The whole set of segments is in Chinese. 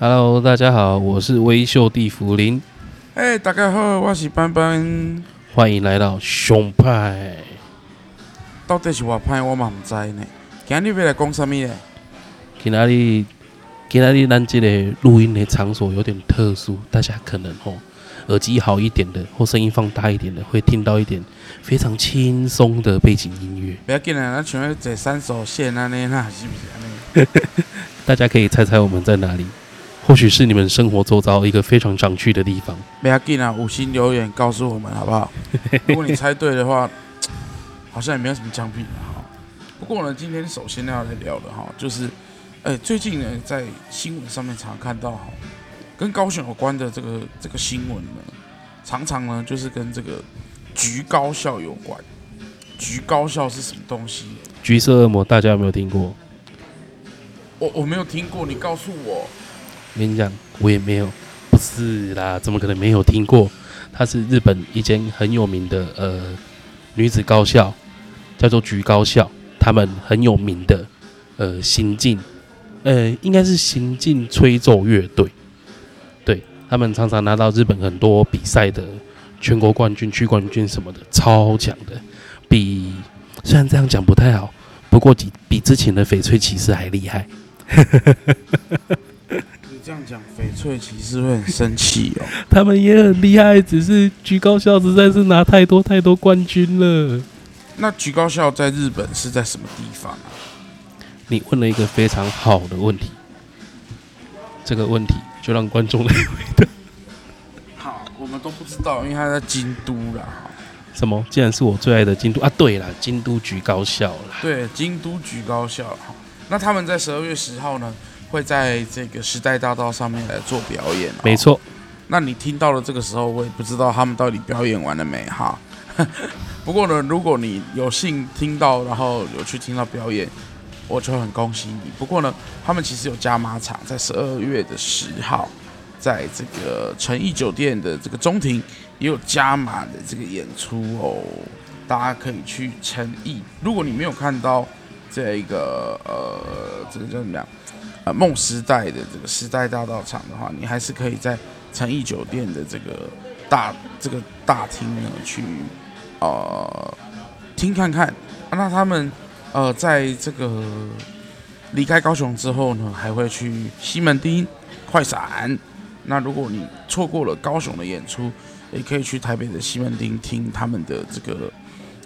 Hello，大家好，我是威秀地福林。哎，hey, 大家好，我是班班。欢迎来到熊派。到底是我派，我嘛唔知呢。今日要来讲什么呢？今日，今日咱这个录音的场所有点特殊，大家可能吼耳机好一点的，或声音放大一点的，会听到一点非常轻松的背景音乐。不要紧啦，咱像要坐三手线安尼啦是不是？大家可以猜猜我们在哪里？或许是你们生活周遭一个非常常去的地方。不要紧啊，五星留言告诉我们好不好？如果你猜对的话，好像也没有什么奖品哈。不过呢，今天首先要来聊的哈，就是，哎、欸，最近呢，在新闻上面常常看到哈，跟高雄有关的这个这个新闻呢，常常呢就是跟这个橘高校有关。橘高校是什么东西？橘色恶魔，大家有没有听过？我我没有听过，你告诉我。我跟你讲，我也没有，不是啦，怎么可能没有听过？它是日本一间很有名的呃女子高校，叫做菊高校，他们很有名的呃新进，呃应该是新进吹奏乐队，对，他们常常拿到日本很多比赛的全国冠军、区冠军什么的，超强的，比虽然这样讲不太好，不过比比之前的翡翠骑士还厉害。这样讲，翡翠骑士会很生气哦。他们也很厉害，只是橘高校实在是拿太多太多冠军了。那橘高校在日本是在什么地方啊？你问了一个非常好的问题，这个问题就让观众来回答。好，我们都不知道，因为他在京都啦。什么？竟然是我最爱的京都啊！对了，京都橘高校啦。对，京都橘高校。那他们在十二月十号呢？会在这个时代大道上面来做表演，没错。那你听到了这个时候，我也不知道他们到底表演完了没哈。不过呢，如果你有幸听到，然后有去听到表演，我就很恭喜你。不过呢，他们其实有加码场，在十二月的十号，在这个诚意酒店的这个中庭也有加码的这个演出哦，大家可以去诚意。如果你没有看到这个呃，这个叫什么梦时代的这个时代大道场的话，你还是可以在诚意酒店的这个大这个大厅呢去呃听看看。那他们呃在这个离开高雄之后呢，还会去西门町快闪。那如果你错过了高雄的演出，也可以去台北的西门町听他们的这个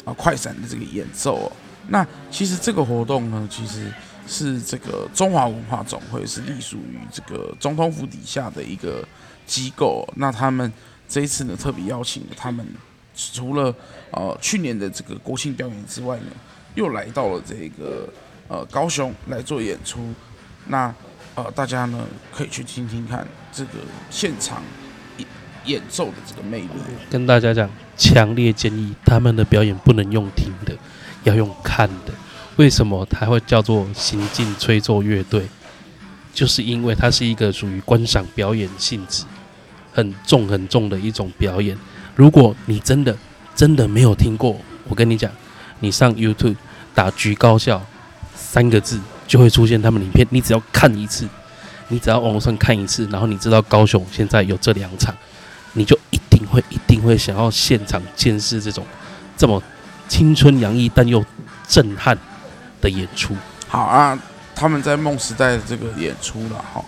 啊、快闪的这个演奏哦。那其实这个活动呢，其实。是这个中华文化总会是隶属于这个总统府底下的一个机构，那他们这一次呢特别邀请了他们，除了呃去年的这个国庆表演之外呢，又来到了这个呃高雄来做演出，那呃大家呢可以去听听看这个现场演演奏的这个魅力。跟大家讲，强烈建议他们的表演不能用听的，要用看的。为什么它会叫做行进吹奏乐队？就是因为它是一个属于观赏表演性质很重很重的一种表演。如果你真的真的没有听过，我跟你讲，你上 YouTube 打“橘高校”三个字，就会出现他们影片。你只要看一次，你只要网上看一次，然后你知道高雄现在有这两场，你就一定会一定会想要现场见识这种这么青春洋溢但又震撼的演出好啊，他们在梦时代的这个演出了哈，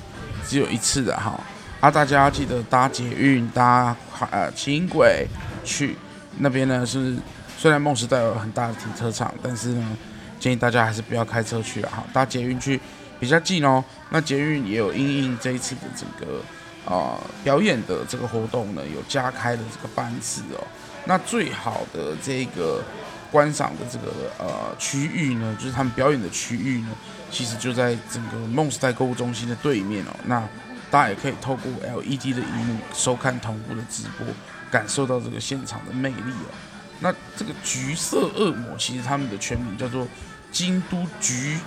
只有一次的哈啊，大家要记得搭捷运搭呃轻轨去那边呢，是虽然梦时代有很大的停车场，但是呢，建议大家还是不要开车去了哈，搭捷运去比较近哦。那捷运也有因应这一次的整个呃表演的这个活动呢，有加开的这个班次哦。那最好的这个。观赏的这个呃区域呢，就是他们表演的区域呢，其实就在整个梦时代购物中心的对面哦。那大家也可以透过 LED 的荧幕收看同步的直播，感受到这个现场的魅力哦。那这个橘色恶魔，其实他们的全名叫做京都橘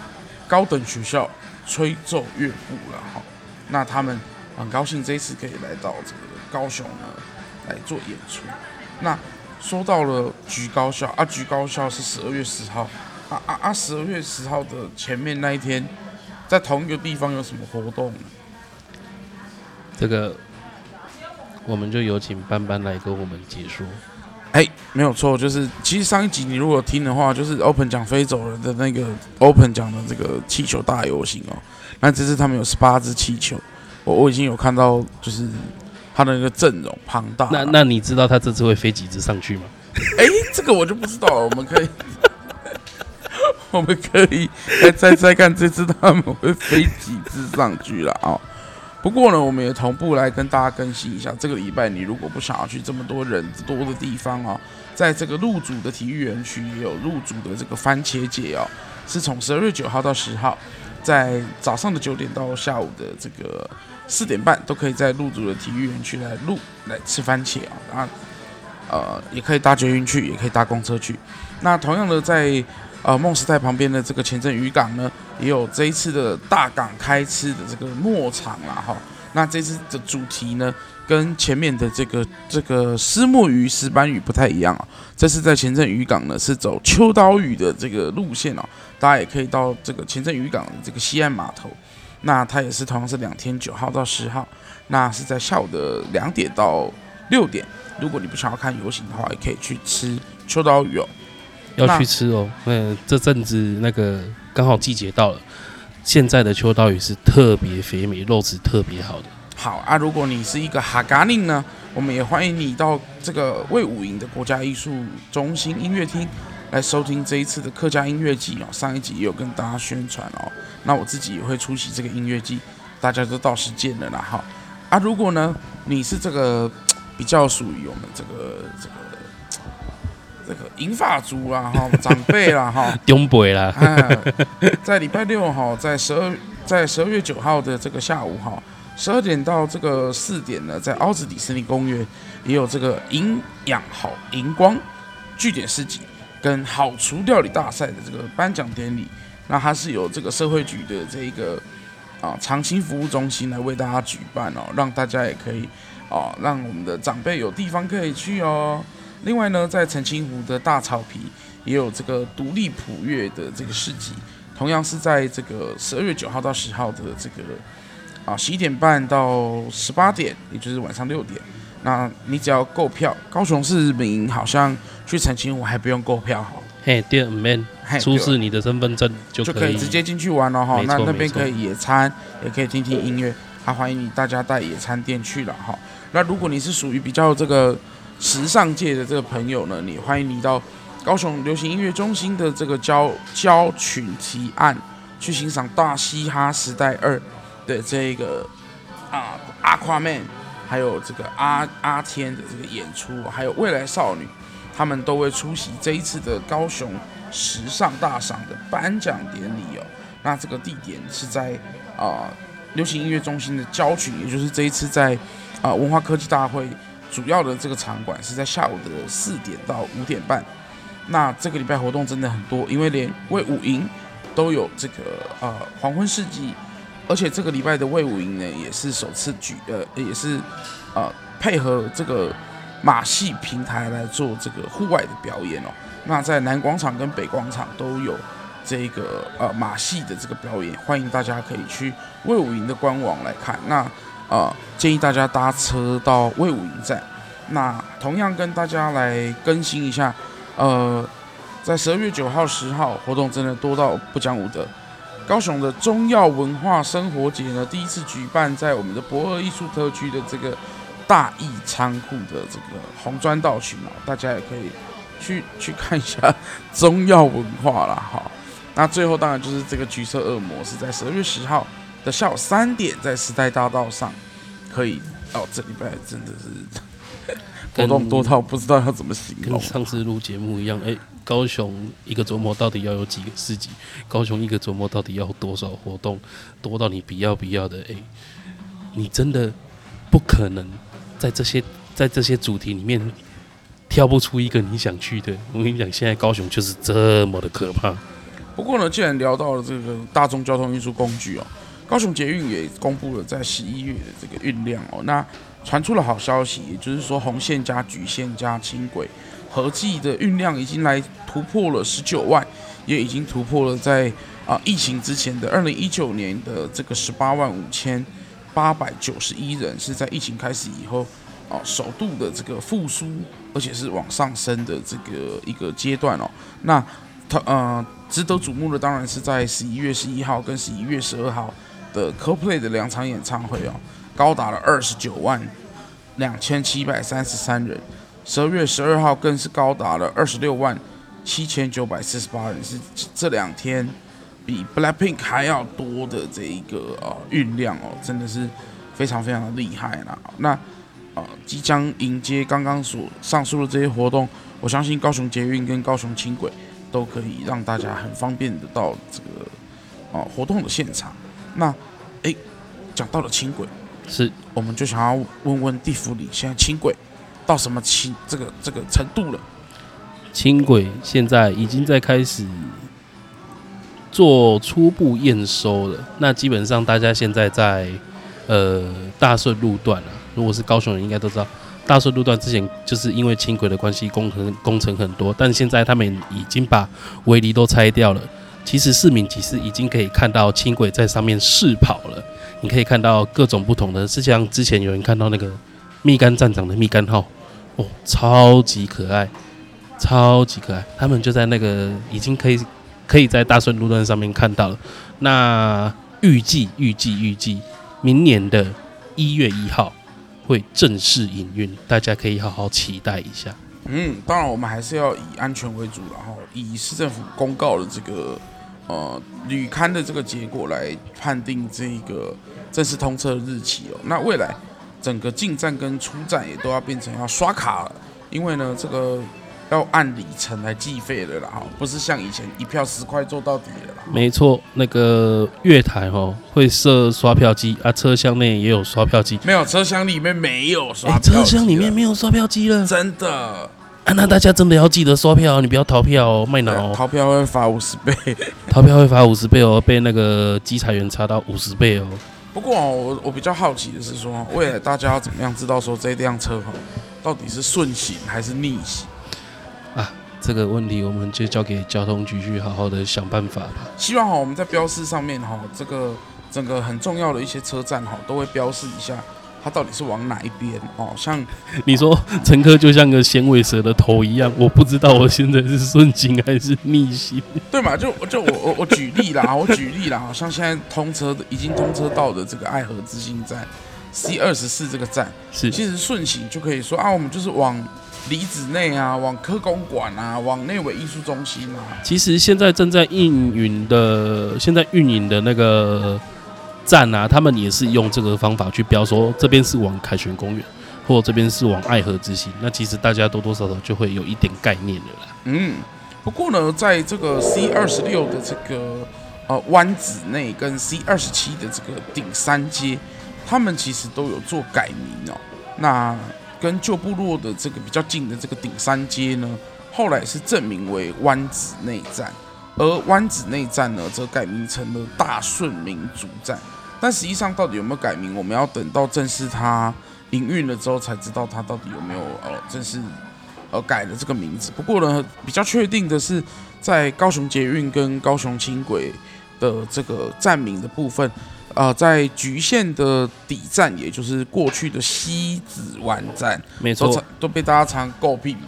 高等学校吹奏乐部了哈。那他们很高兴这一次可以来到这个高雄呢来做演出。那说到了局高校啊，局高校是十二月十号啊啊啊！十二月十号的前面那一天，在同一个地方有什么活动？这个我们就有请班班来跟我们解说。哎，没有错，就是其实上一集你如果听的话，就是 Open 讲飞走了的那个 Open 讲的这个气球大游行哦。那这次他们有十八只气球，我我已经有看到，就是他的那个阵容庞大。那那你知道他这次会飞几只上去吗？哎，这个我就不知道了。我们可以，我们可以再再再看这次他们会飞几只上去了啊。不过呢，我们也同步来跟大家更新一下，这个礼拜你如果不想要去这么多人多的地方哦，在这个入主的体育园区也有入主的这个番茄节哦，是从十二月九号到十号，在早上的九点到下午的这个四点半，都可以在路竹的体育园区来录来吃番茄啊，然后呃也可以搭捷运去，也可以搭公车去。那同样的在。呃，梦时代旁边的这个前镇渔港呢，也有这一次的大港开吃的这个末场啦哈。那这次的主题呢，跟前面的这个这个虱目鱼、石斑鱼不太一样啊。这次在前镇渔港呢，是走秋刀鱼的这个路线哦。大家也可以到这个前镇渔港这个西岸码头。那它也是同样是两天，九号到十号，那是在下午的两点到六点。如果你不想要看游行的话，也可以去吃秋刀鱼哦。要去吃哦，那，这阵子那个刚好季节到了，现在的秋刀鱼是特别肥美，肉质特别好的。好啊，如果你是一个哈嘎令呢，我们也欢迎你到这个魏武营的国家艺术中心音乐厅来收听这一次的客家音乐季哦。上一集也有跟大家宣传哦，那我自己也会出席这个音乐季，大家都到时见了啦哈。啊，如果呢你是这个比较属于我们这个这个。这个银发族啦，哈，长辈啦，哈，长辈啦，在礼拜六哈，在十二在十二月九号的这个下午哈，十二点到这个四点呢，在奥子底森林公园也有这个营养好荧光据点市集跟好厨料理大赛的这个颁奖典礼，那它是由这个社会局的这一个啊长青服务中心来为大家举办哦，让大家也可以啊，让我们的长辈有地方可以去哦。另外呢，在澄清湖的大草皮也有这个独立普乐的这个市集，同样是在这个十二月九号到十号的这个啊十一点半到十八点，也就是晚上六点。那你只要购票，高雄市民好像去澄清湖还不用购票哈。嘿，对，man，出示你的身份证就可以，就可以直接进去玩了哈。那那边可以野餐，也可以听听音乐，还欢迎你大家带野餐垫去了哈。那如果你是属于比较这个。时尚界的这个朋友呢，你欢迎你到高雄流行音乐中心的这个交交群提案去欣赏《大嘻哈时代二》的这个啊阿夸曼，还有这个阿阿天的这个演出，还有未来少女，他们都会出席这一次的高雄时尚大赏的颁奖典礼哦。那这个地点是在啊流行音乐中心的郊区，也就是这一次在啊文化科技大会。主要的这个场馆是在下午的四点到五点半。那这个礼拜活动真的很多，因为连魏武营都有这个呃黄昏世纪，而且这个礼拜的魏武营呢也是首次举呃也是呃配合这个马戏平台来做这个户外的表演哦。那在南广场跟北广场都有这个呃马戏的这个表演，欢迎大家可以去魏武营的官网来看。那啊、呃，建议大家搭车到魏武营站。那同样跟大家来更新一下，呃，在十二月九号、十号活动真的多到不讲武德。高雄的中药文化生活节呢，第一次举办在我们的博尔艺术特区的这个大义仓库的这个红砖道群哦，大家也可以去去看一下中药文化啦。哈。那最后当然就是这个橘色恶魔是在十二月十号。的下午三点，在时代大道上，可以哦。这礼拜真的是 活动多到不知道要怎么形容。跟上次录节目一样，哎，高雄一个周末到底要有几个市集？高雄一个周末到底要多少活动？多到你不要不要的？哎，你真的不可能在这些在这些主题里面挑不出一个你想去的。我跟你讲，现在高雄就是这么的可怕。不过呢，既然聊到了这个大众交通运输工具哦。高雄捷运也公布了在十一月的这个运量哦，那传出了好消息，也就是说红线加橘线加轻轨合计的运量已经来突破了十九万，也已经突破了在啊疫情之前的二零一九年的这个十八万五千八百九十一人，是在疫情开始以后哦首度的这个复苏，而且是往上升的这个一个阶段哦。那他呃值得瞩目的当然是在十一月十一号跟十一月十二号的 CoPlay 的两场演唱会哦，高达了二十九万两千七百三十三人。十二月十二号更是高达了二十六万七千九百四十八人，是这两天比 Blackpink 还要多的这一个呃运量哦，真的是非常非常的厉害啦。那呃即将迎接刚刚所上述的这些活动，我相信高雄捷运跟高雄轻轨都可以让大家很方便的到这个哦、呃、活动的现场。那诶，讲到了轻轨，是我们就想要问问地府里现在轻轨。到什么轻这个这个程度了？轻轨现在已经在开始做初步验收了。那基本上大家现在在呃大顺路段啊，如果是高雄人应该都知道，大顺路段之前就是因为轻轨的关系工程工程很多，但现在他们已经把围篱都拆掉了。其实市民其实已经可以看到轻轨在上面试跑了，你可以看到各种不同的，是像之前有人看到那个蜜柑站长的蜜柑号。哦，超级可爱，超级可爱！他们就在那个已经可以可以在大顺路段上面看到了。那预计预计预计明年的一月一号会正式营运，大家可以好好期待一下。嗯，当然我们还是要以安全为主，然后以市政府公告的这个呃旅勘的这个结果来判定这个正式通车的日期哦。那未来。整个进站跟出站也都要变成要刷卡了，因为呢，这个要按里程来计费的啦，哈，不是像以前一票十块做到底的啦。没错，那个月台哈会设刷票机啊，车厢内也有刷票机。没有，车厢里面没有刷票机。欸，车厢里面没有刷票机了，真的。啊，那大家真的要记得刷票，你不要逃票哦，卖脑哦。逃票会罚五十倍，逃票会罚五十倍哦，被那个稽查员查到五十倍哦。不过我我比较好奇的是说，未来大家要怎么样知道说这辆车哈到底是顺行还是逆行啊？这个问题我们就交给交通局去好好的想办法吧。希望哈我们在标示上面哈，这个整个很重要的一些车站哈都会标示一下。它到底是往哪一边？哦，像你说乘客就像个响尾蛇的头一样，我不知道我现在是顺行还是逆行，对嘛？就就我我我举例啦，我举例啦，好像现在通车的已经通车到的这个爱河之心站 C 二十四这个站，是其实顺行就可以说啊，我们就是往里子内啊，往科工馆啊，往内委艺术中心啊。其实现在正在运营的，现在运营的那个。站啊，他们也是用这个方法去标说，这边是往凯旋公园，或这边是往爱河之心。那其实大家多多少少就会有一点概念了啦。嗯，不过呢，在这个 C 二十六的这个呃湾子内跟 C 二十七的这个顶山街，他们其实都有做改名哦。那跟旧部落的这个比较近的这个顶山街呢，后来是正名为湾子内站，而湾子内站呢，则改名成了大顺民族站。但实际上，到底有没有改名，我们要等到正式它营运了之后才知道它到底有没有呃正式呃改了这个名字。不过呢，比较确定的是，在高雄捷运跟高雄轻轨的这个站名的部分，呃，在局限的底站，也就是过去的西子湾站，没错，都，都被大家常诟病嘛。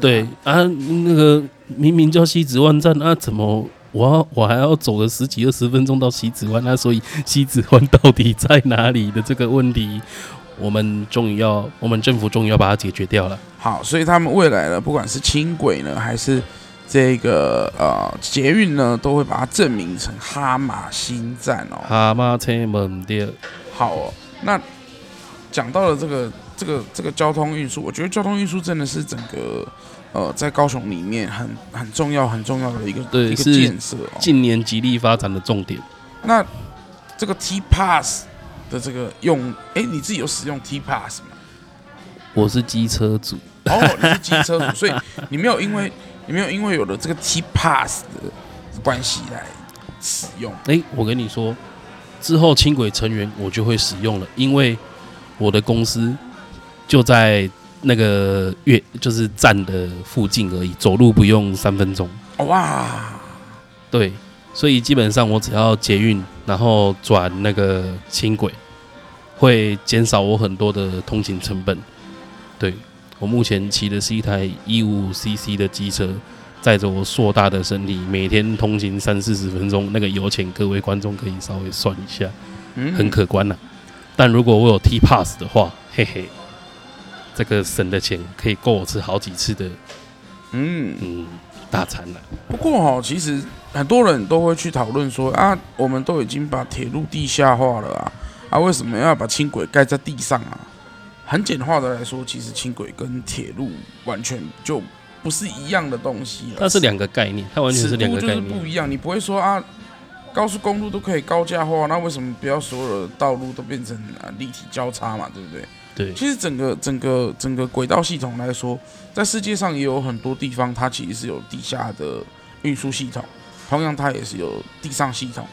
对啊，那个明明叫西子湾站，那怎么？我我还要走了十几二十分钟到西子湾，那所以西子湾到底在哪里的这个问题，我们终于要，我们政府终于要把它解决掉了。好，所以他们未来呢，不管是轻轨呢，还是这个呃捷运呢，都会把它证明成哈马新站哦。哈马车门店。好哦，那讲到了这个这个这个交通运输，我觉得交通运输真的是整个。呃，在高雄里面很很重要、很重要的一个对一个建设，近年极力发展的重点。那这个 T Pass 的这个用，哎，你自己有使用 T Pass 吗？我是机车主。哦，你是机车主，所以你没有因为你没有因为有了这个 T Pass 的关系来使用。哎，我跟你说，之后轻轨成员我就会使用了，因为我的公司就在。那个月就是站的附近而已，走路不用三分钟。哇，对，所以基本上我只要捷运，然后转那个轻轨，会减少我很多的通勤成本。对，我目前骑的是一台一五五 CC 的机车，载着我硕大的身体，每天通勤三四十分钟，那个油钱各位观众可以稍微算一下，很可观呐、啊。但如果我有 T Pass 的话，嘿嘿，这个省的钱可以够我吃好几次的，嗯嗯，大餐了。不过哈，其实很多人都会去讨论说啊，我们都已经把铁路地下化了啊，啊，为什么要把轻轨盖在地上啊？很简化的来说，其实轻轨跟铁路完全就不是一样的东西了。它是两个概念，它完全是两个概念，不一样。你不会说啊。高速公路都可以高架化，那为什么不要所有的道路都变成啊立体交叉嘛？对不对？对。其实整个整个整个轨道系统来说，在世界上也有很多地方，它其实是有地下的运输系统，同样它也是有地上系统。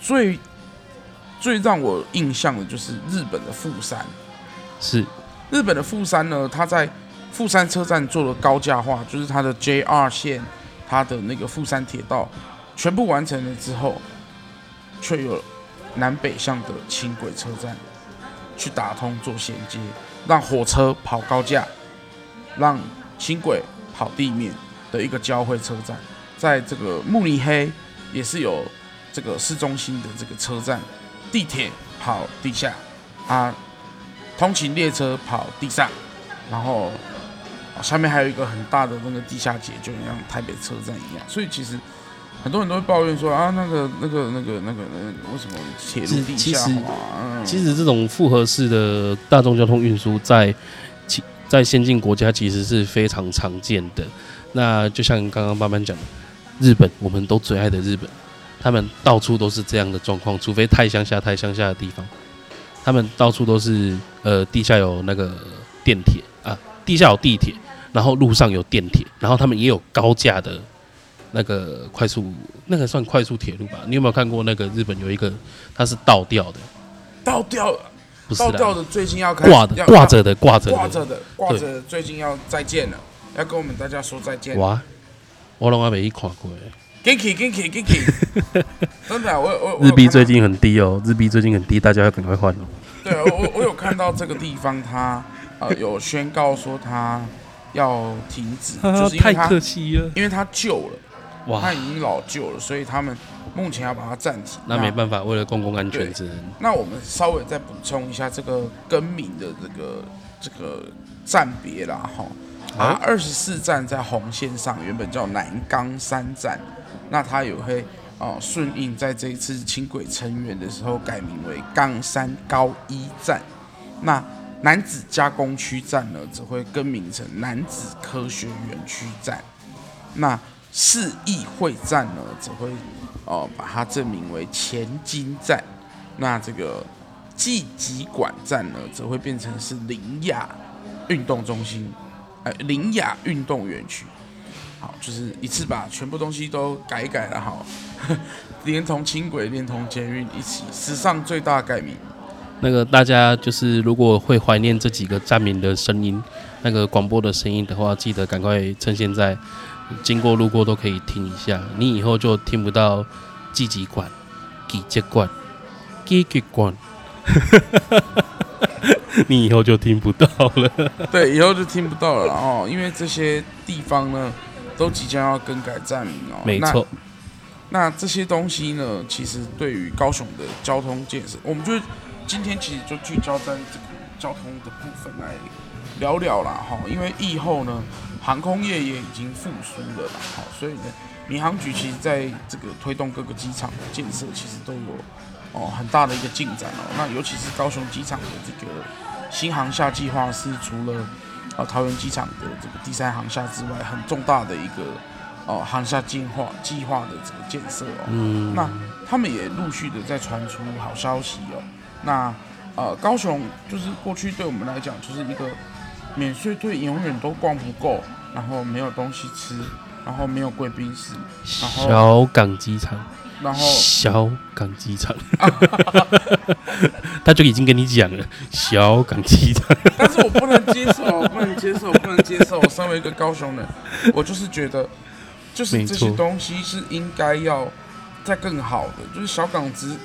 最最让我印象的就是日本的富山，是日本的富山呢，它在富山车站做了高架化，就是它的 JR 线，它的那个富山铁道。全部完成了之后，却有南北向的轻轨车站去打通做衔接，让火车跑高架，让轻轨跑地面的一个交汇车站。在这个慕尼黑也是有这个市中心的这个车站，地铁跑地下，啊，通勤列车跑地上，然后下面还有一个很大的那个地下街，就像台北车站一样。所以其实。很多人都会抱怨说啊，那个、那个、那个、那个、那个，为什么铁路地下化？嗯，其实这种复合式的大众交通运输，在其在先进国家其实是非常常见的。那就像刚刚慢慢讲的，日本我们都最爱的日本，他们到处都是这样的状况，除非太乡下、太乡下的地方，他们到处都是呃地下有那个电铁啊，地下有地铁，然后路上有电铁，然后他们也有高架的。那个快速，那个算快速铁路吧？你有没有看过那个日本有一个，它是倒吊的，倒吊，不是倒吊的，最近要挂的，挂着的，挂着的挂着的，挂着的，最近要再见了，要跟我们大家说再见。哇，我拢还没看过，Genki，Genki，Genki，真的，我我日币最近很低哦，日币最近很低，大家要赶快换哦。对，我我有看到这个地方，他呃有宣告说他要停止，就是因为他因为他旧了。哇，它已经老旧了，所以他们目前要把它暂停。那没办法，为了公共安全之。那我们稍微再补充一下这个更名的这个这个站别啦，哈。啊，二十四站在红线上，原本叫南冈山站，那它也会啊顺应在这一次轻轨成员的时候改名为冈山高一站。那男子加工区站呢，则会更名成男子科学园区站。那市议会站呢，则会哦把它正名为前金站。那这个纪吉馆站呢，则会变成是林雅运动中心，哎，苓雅运动园区。好，就是一次把全部东西都改一改了，好，连同轻轨、连同捷运一起，史上最大改名。那个大家就是如果会怀念这几个站名的声音，那个广播的声音的话，记得赶快趁现在。经过路过都可以听一下，你以后就听不到季节管、季节管、季节管，你以后就听不到了。对，以后就听不到了哦，因为这些地方呢，都即将要更改站名哦。没错。那这些东西呢，其实对于高雄的交通建设，我们就今天其实就聚焦在这个交通的部分来聊聊啦。哈，因为以后呢。航空业也已经复苏了啦，好，所以呢，民航局其实在这个推动各个机场的建设，其实都有哦很大的一个进展哦。那尤其是高雄机场的这个新航厦计划，是除了啊桃园机场的这个第三航厦之外，很重大的一个哦航厦进化计划的这个建设哦。嗯。那他们也陆续的在传出好消息哦。那呃高雄就是过去对我们来讲就是一个。免税店永远都逛不够，然后没有东西吃，然后没有贵宾室，然后小港机场，然后小港机场，他就已经跟你讲了小港机场，但是我不能接受，我不能接受，我不能接受。我身为一个高雄人，我就是觉得，就是这些东西是应该要再更好的，就是小港子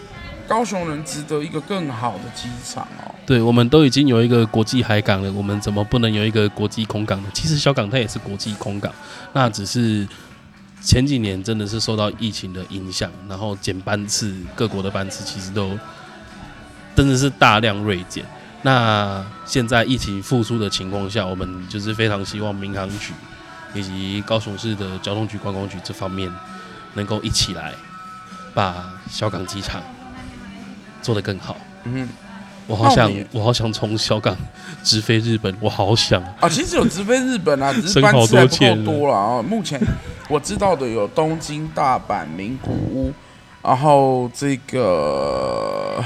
高雄人值得一个更好的机场哦。对，我们都已经有一个国际海港了，我们怎么不能有一个国际空港呢？其实小港它也是国际空港，那只是前几年真的是受到疫情的影响，然后减班次，各国的班次其实都真的是大量锐减。那现在疫情复苏的情况下，我们就是非常希望民航局以及高雄市的交通局观光局这方面能够一起来。把小港机场做得更好。嗯，我好想，我，好想从小港直飞日本，我好想啊！其实有直飞日本啊，只是班次还不够多了啊。目前我知道的有东京、大阪、名古屋，然后这个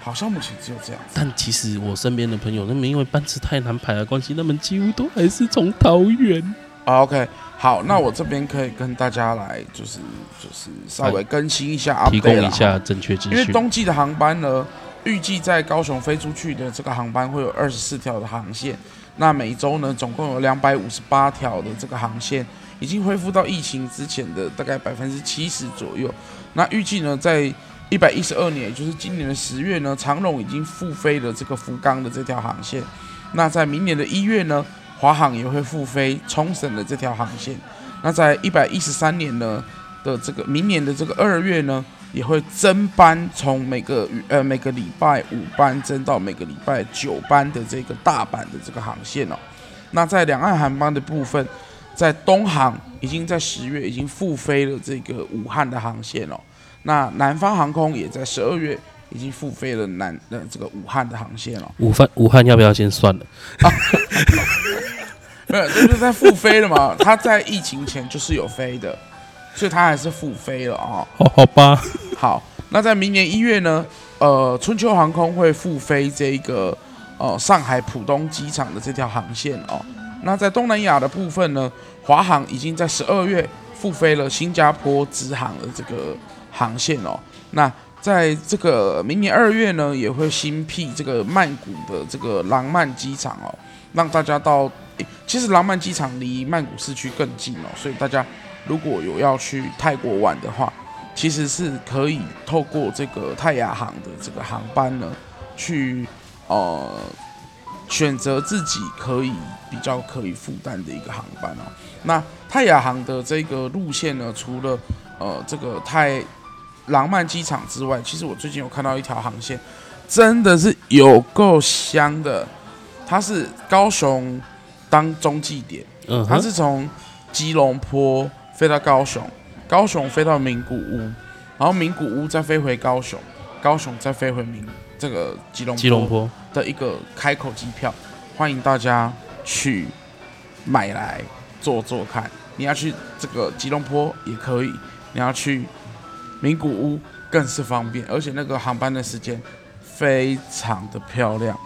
好像目前只有这样。但其实我身边的朋友，他们因为班次太难排的关系，他们几乎都还是从桃园。啊，OK。好，那我这边可以跟大家来，就是就是稍微更新一下，提供一下正确资讯。因为冬季的航班呢，预计在高雄飞出去的这个航班会有二十四条的航线，那每周呢总共有两百五十八条的这个航线，已经恢复到疫情之前的大概百分之七十左右。那预计呢，在一百一十二年，也就是今年的十月呢，长荣已经复飞了这个福冈的这条航线。那在明年的一月呢，华航也会复飞冲绳的这条航线，那在一百一十三年呢的这个明年的这个二月呢，也会增班，从每个呃每个礼拜五班增到每个礼拜九班的这个大阪的这个航线哦。那在两岸航班的部分，在东航已经在十月已经复飞了这个武汉的航线哦。那南方航空也在十二月已经复飞了南的这个武汉的航线了。武汉武汉要不要先算了？啊 没有，就是在复飞了嘛。他在疫情前就是有飞的，所以他还是复飞了啊。哦，好吧。好，那在明年一月呢，呃，春秋航空会复飞这个呃上海浦东机场的这条航线哦。那在东南亚的部分呢，华航已经在十二月复飞了新加坡直航的这个航线哦。那在这个明年二月呢，也会新辟这个曼谷的这个廊曼机场哦，让大家到。其实廊曼机场离曼谷市区更近哦，所以大家如果有要去泰国玩的话，其实是可以透过这个泰雅航的这个航班呢，去呃选择自己可以比较可以负担的一个航班哦。那泰雅航的这个路线呢，除了呃这个泰廊曼机场之外，其实我最近有看到一条航线，真的是有够香的，它是高雄。当中继点，嗯，它是从吉隆坡飞到高雄，高雄飞到名古屋，然后名古屋再飞回高雄，高雄再飞回名这个吉隆吉隆坡的一个开口机票，欢迎大家去买来坐坐看。你要去这个吉隆坡也可以，你要去名古屋更是方便，而且那个航班的时间非常的漂亮。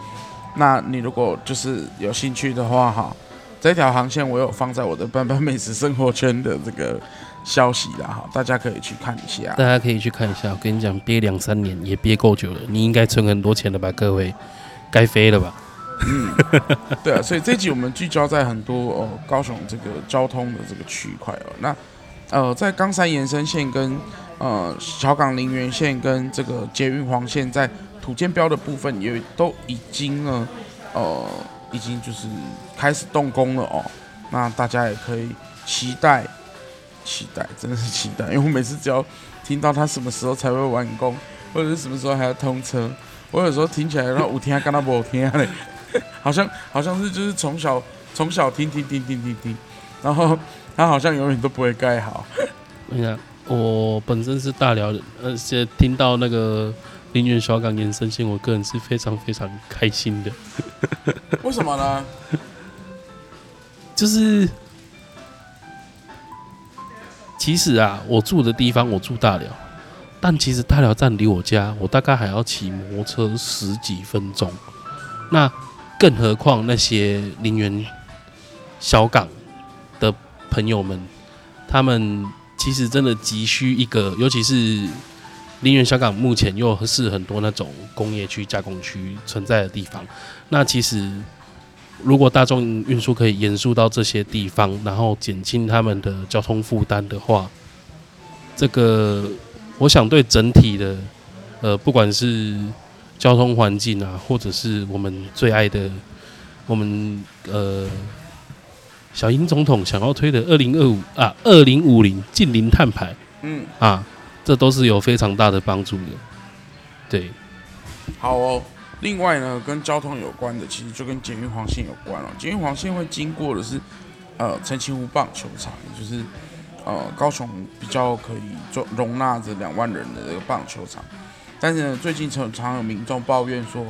那你如果就是有兴趣的话，哈，这条航线我有放在我的班班美食生活圈的这个消息啦，哈，大家可以去看一下。大家可以去看一下，我跟你讲，憋两三年也憋够久了，你应该存很多钱了吧，各位，该飞了吧？嗯，对啊，所以这集我们聚焦在很多哦高雄这个交通的这个区块哦，那呃在冈山延伸线跟呃小港林园线跟这个捷运黄线在。土建标的部分也都已经呢，呃，已经就是开始动工了哦。那大家也可以期待，期待，真的是期待，因为我每次只要听到他什么时候才会完工，或者是什么时候还要通车，我有时候听起来然后五天跟他不听嘞，好像好像是就是从小从小听听听听听听，然后他好像永远都不会盖好。对呀，我本身是大寮人，而且听到那个。林园小港延伸线，我个人是非常非常开心的。为什么呢？就是其实啊，我住的地方我住大寮，但其实大寮站离我家，我大概还要骑摩托车十几分钟。那更何况那些林园小港的朋友们，他们其实真的急需一个，尤其是。林园香港目前又是很多那种工业区、加工区存在的地方。那其实，如果大众运输可以延续到这些地方，然后减轻他们的交通负担的话，这个我想对整体的呃，不管是交通环境啊，或者是我们最爱的，我们呃，小英总统想要推的二零二五啊，二零五零近零碳排，嗯啊，这都是有非常大的帮助的。对，好哦。另外呢，跟交通有关的，其实就跟捷运黄线有关了。捷运黄线会经过的是呃澄清湖棒球场，也就是呃高雄比较可以容容纳着两万人的这个棒球场。但是呢，最近常常有民众抱怨说，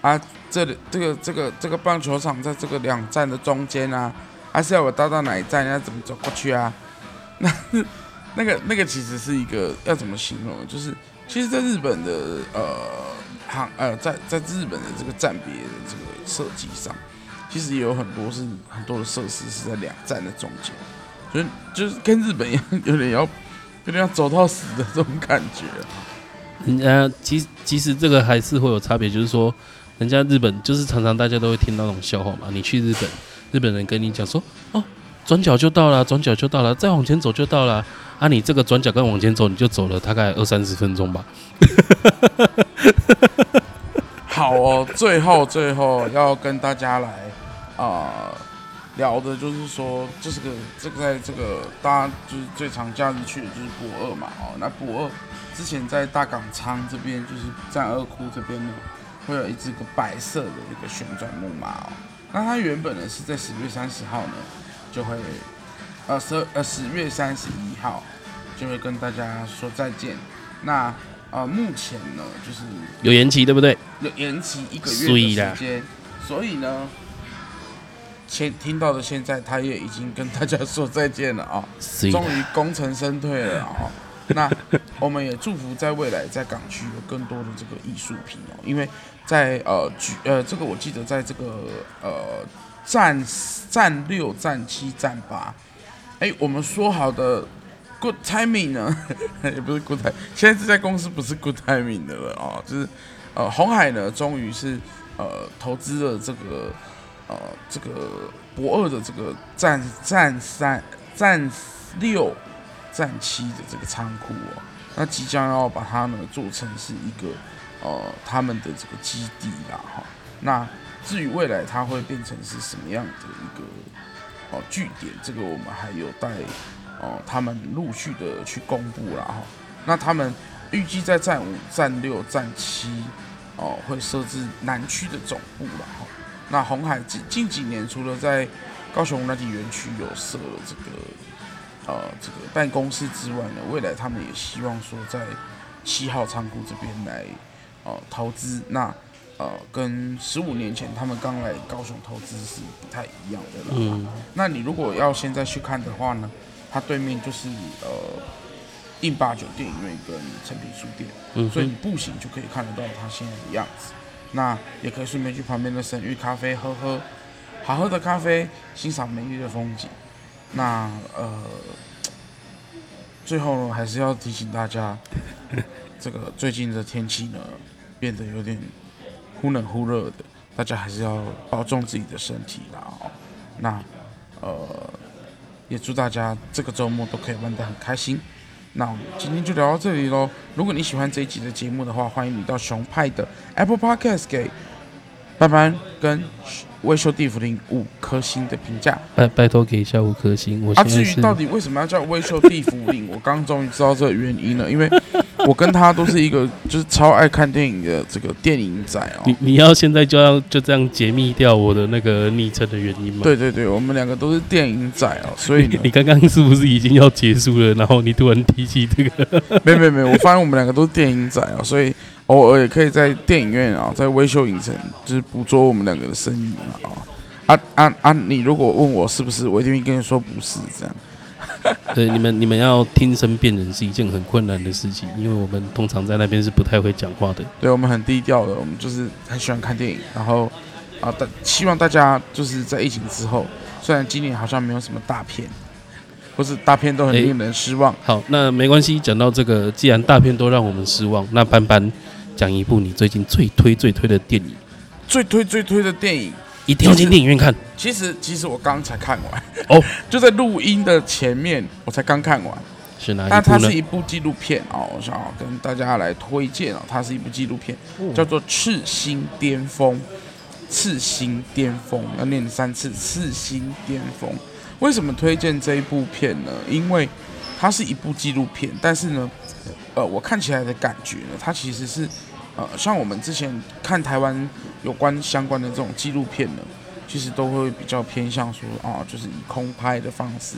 啊，这里这个这个这个棒球场在这个两站的中间啊，还是要我搭到哪一站，要怎么走过去啊？那 那个那个其实是一个要怎么形容？就是其实，在日本的呃。航呃，在在日本的这个站别的这个设计上，其实也有很多是很多的设施是在两站的中间，所以就是跟日本一样，有点要有点要走到死的这种感觉。人家其其实这个还是会有差别，就是说，人家日本就是常常大家都会听到那种笑话嘛。你去日本，日本人跟你讲说，哦，转角就到了，转角就到了，再往前走就到了。啊，你这个转角跟往前走，你就走了大概二三十分钟吧。好哦，最后最后要跟大家来啊、呃、聊的就是说，这是个这个在这个大家就是最常假日去的就是博二嘛哦，那博二之前在大港仓这边就是在二库这边呢，会有一只个白色的一个旋转木马哦，那它原本呢是在十月三十号呢就会。呃，十呃十月三十一号就会跟大家说再见。那呃，目前呢，就是有延期，对不对？有延期一个月的时间。所以呢，前听到的现在，他也已经跟大家说再见了啊，终于功成身退了啊。那我们也祝福在未来在港区有更多的这个艺术品哦，因为在呃举呃这个我记得在这个呃站站六、站七、站八。哎，我们说好的 good timing 呢？也不是 good timing，现在这家公司不是 good timing 的了、哦，就是呃，红海呢，终于是呃投资了这个呃这个博二的这个站站三站六战七的这个仓库哦，那即将要把它呢做成是一个呃他们的这个基地啦哈、那至于未来它会变成是什么样的一个？哦，据点这个我们还有待哦，他们陆续的去公布了哈。那他们预计在战五、战六、战七哦，会设置南区的总部了哈。那红海近近几年除了在高雄软体园区有设这个呃这个办公室之外呢，未来他们也希望说在七号仓库这边来呃投资那。呃，跟十五年前他们刚来高雄投资是不太一样的了。嗯，那你如果要现在去看的话呢，它对面就是呃印巴酒电影院跟诚品书店，嗯，所以你步行就可以看得到它现在的样子。那也可以顺便去旁边的神域咖啡喝喝好喝的咖啡，欣赏美丽的风景。那呃，最后呢，还是要提醒大家，这个最近的天气呢变得有点。忽冷忽热的，大家还是要保重自己的身体啦。哦，那呃，也祝大家这个周末都可以玩得很开心。那我们今天就聊到这里喽。如果你喜欢这一集的节目的话，欢迎你到熊派的 Apple Podcast 给班班跟威秀地府灵五颗星的评价。拜拜托给一下五颗星。我啊，至于到底为什么要叫威秀地府灵，我刚终于知道这个原因了，因为。我跟他都是一个就是超爱看电影的这个电影仔哦。你你要现在就要就这样解密掉我的那个昵称的原因吗？对对对，我们两个都是电影仔哦，所以你刚刚是不是已经要结束了？然后你突然提起这个？没没没，我发现我们两个都是电影仔哦，所以偶尔也可以在电影院啊，在微秀影城就是捕捉我们两个的身影啊。啊啊啊！你如果问我是不是，我一定会跟你说不是这样。对，你们你们要听声辨人是一件很困难的事情，因为我们通常在那边是不太会讲话的。对，我们很低调的，我们就是很喜欢看电影，然后啊，大希望大家就是在疫情之后，虽然今年好像没有什么大片，或是大片都很令人失望。好，那没关系，讲到这个，既然大片都让我们失望，那班班讲一部你最近最推最推的电影，最推最推的电影。一定要进电影院看。其实，其实我刚才看完哦，就在录音的前面，我才刚看完。是哪一部呢？那它是一部纪录片哦，我想要跟大家来推荐哦，它是一部纪录片，哦、叫做《赤心巅峰》。赤心巅峰要念三次，赤心巅峰。为什么推荐这一部片呢？因为它是一部纪录片，但是呢，呃，我看起来的感觉呢，它其实是，呃，像我们之前看台湾有关相关的这种纪录片呢，其实都会比较偏向说啊，就是以空拍的方式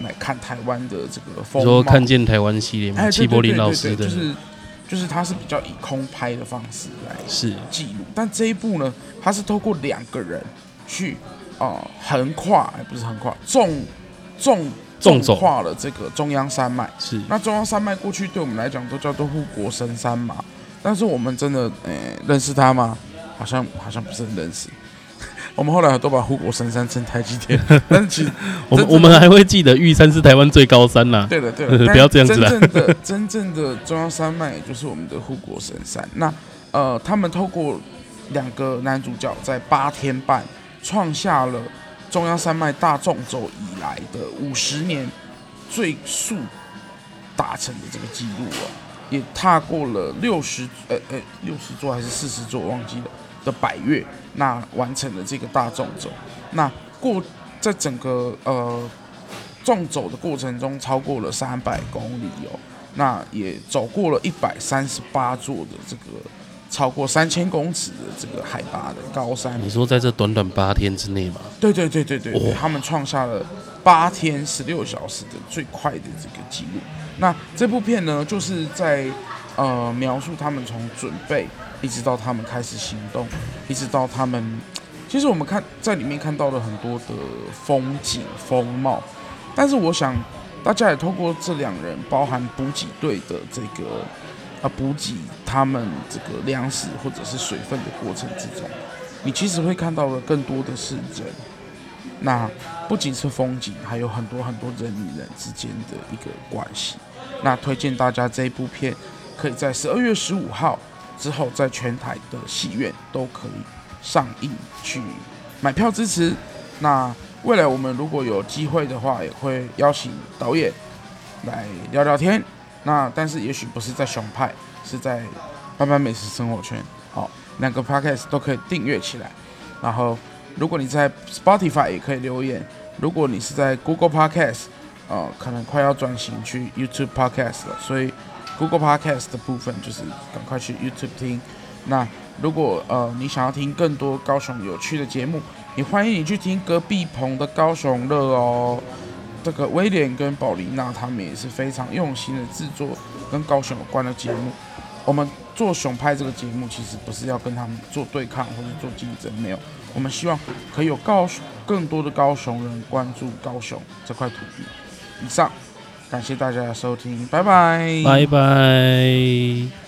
来看台湾的这个风貌。说看见台湾系列吗？齐柏林老师的，就是就是他是比较以空拍的方式来是记录，但这一部呢，它是透过两个人去啊横跨，哎，不是横跨，纵纵纵跨了这个中央山脉。是那中央山脉过去对我们来讲都叫做护国神山嘛，但是我们真的诶认识它吗？好像好像不是很认识。我们后来都把护国神山称台积电，但是其实我们我们还会记得玉山是台湾最高山呐、啊。对的对的，不要这样子啦。真正的真正的中央山脉就是我们的护国神山。那呃，他们透过两个男主角在八天半创下了中央山脉大纵走以来的五十年最速达成的这个记录啊，也踏过了六十呃呃六十座还是四十座忘记了的百岳。那完成了这个大纵走，那过在整个呃纵走的过程中，超过了三百公里哦，那也走过了一百三十八座的这个超过三千公尺的这个海拔的高山。你说在这短短八天之内吗？对对对对对，对，他们创下了八天十六小时的最快的这个记录。那这部片呢，就是在呃描述他们从准备。一直到他们开始行动，一直到他们，其实我们看在里面看到了很多的风景风貌，但是我想大家也透过这两人，包含补给队的这个啊补给他们这个粮食或者是水分的过程之中，你其实会看到的更多的是人，那不仅是风景，还有很多很多人与人之间的一个关系。那推荐大家这一部片，可以在十二月十五号。之后，在全台的戏院都可以上映，去买票支持。那未来我们如果有机会的话，也会邀请导演来聊聊天。那但是也许不是在熊派，是在斑斑美食生活圈。好，两个 podcast 都可以订阅起来。然后，如果你在 Spotify 也可以留言。如果你是在 Google Podcast，呃，可能快要转型去 YouTube Podcast 了，所以。Google Podcast 的部分就是赶快去 YouTube 听。那如果呃你想要听更多高雄有趣的节目，也欢迎你去听隔壁棚的高雄乐哦。这个威廉跟宝琳娜他们也是非常用心的制作跟高雄有关的节目。我们做熊派这个节目，其实不是要跟他们做对抗或者做竞争，没有。我们希望可以有高更多的高雄人关注高雄这块土地。以上。感谢大家的收听，拜拜，拜拜。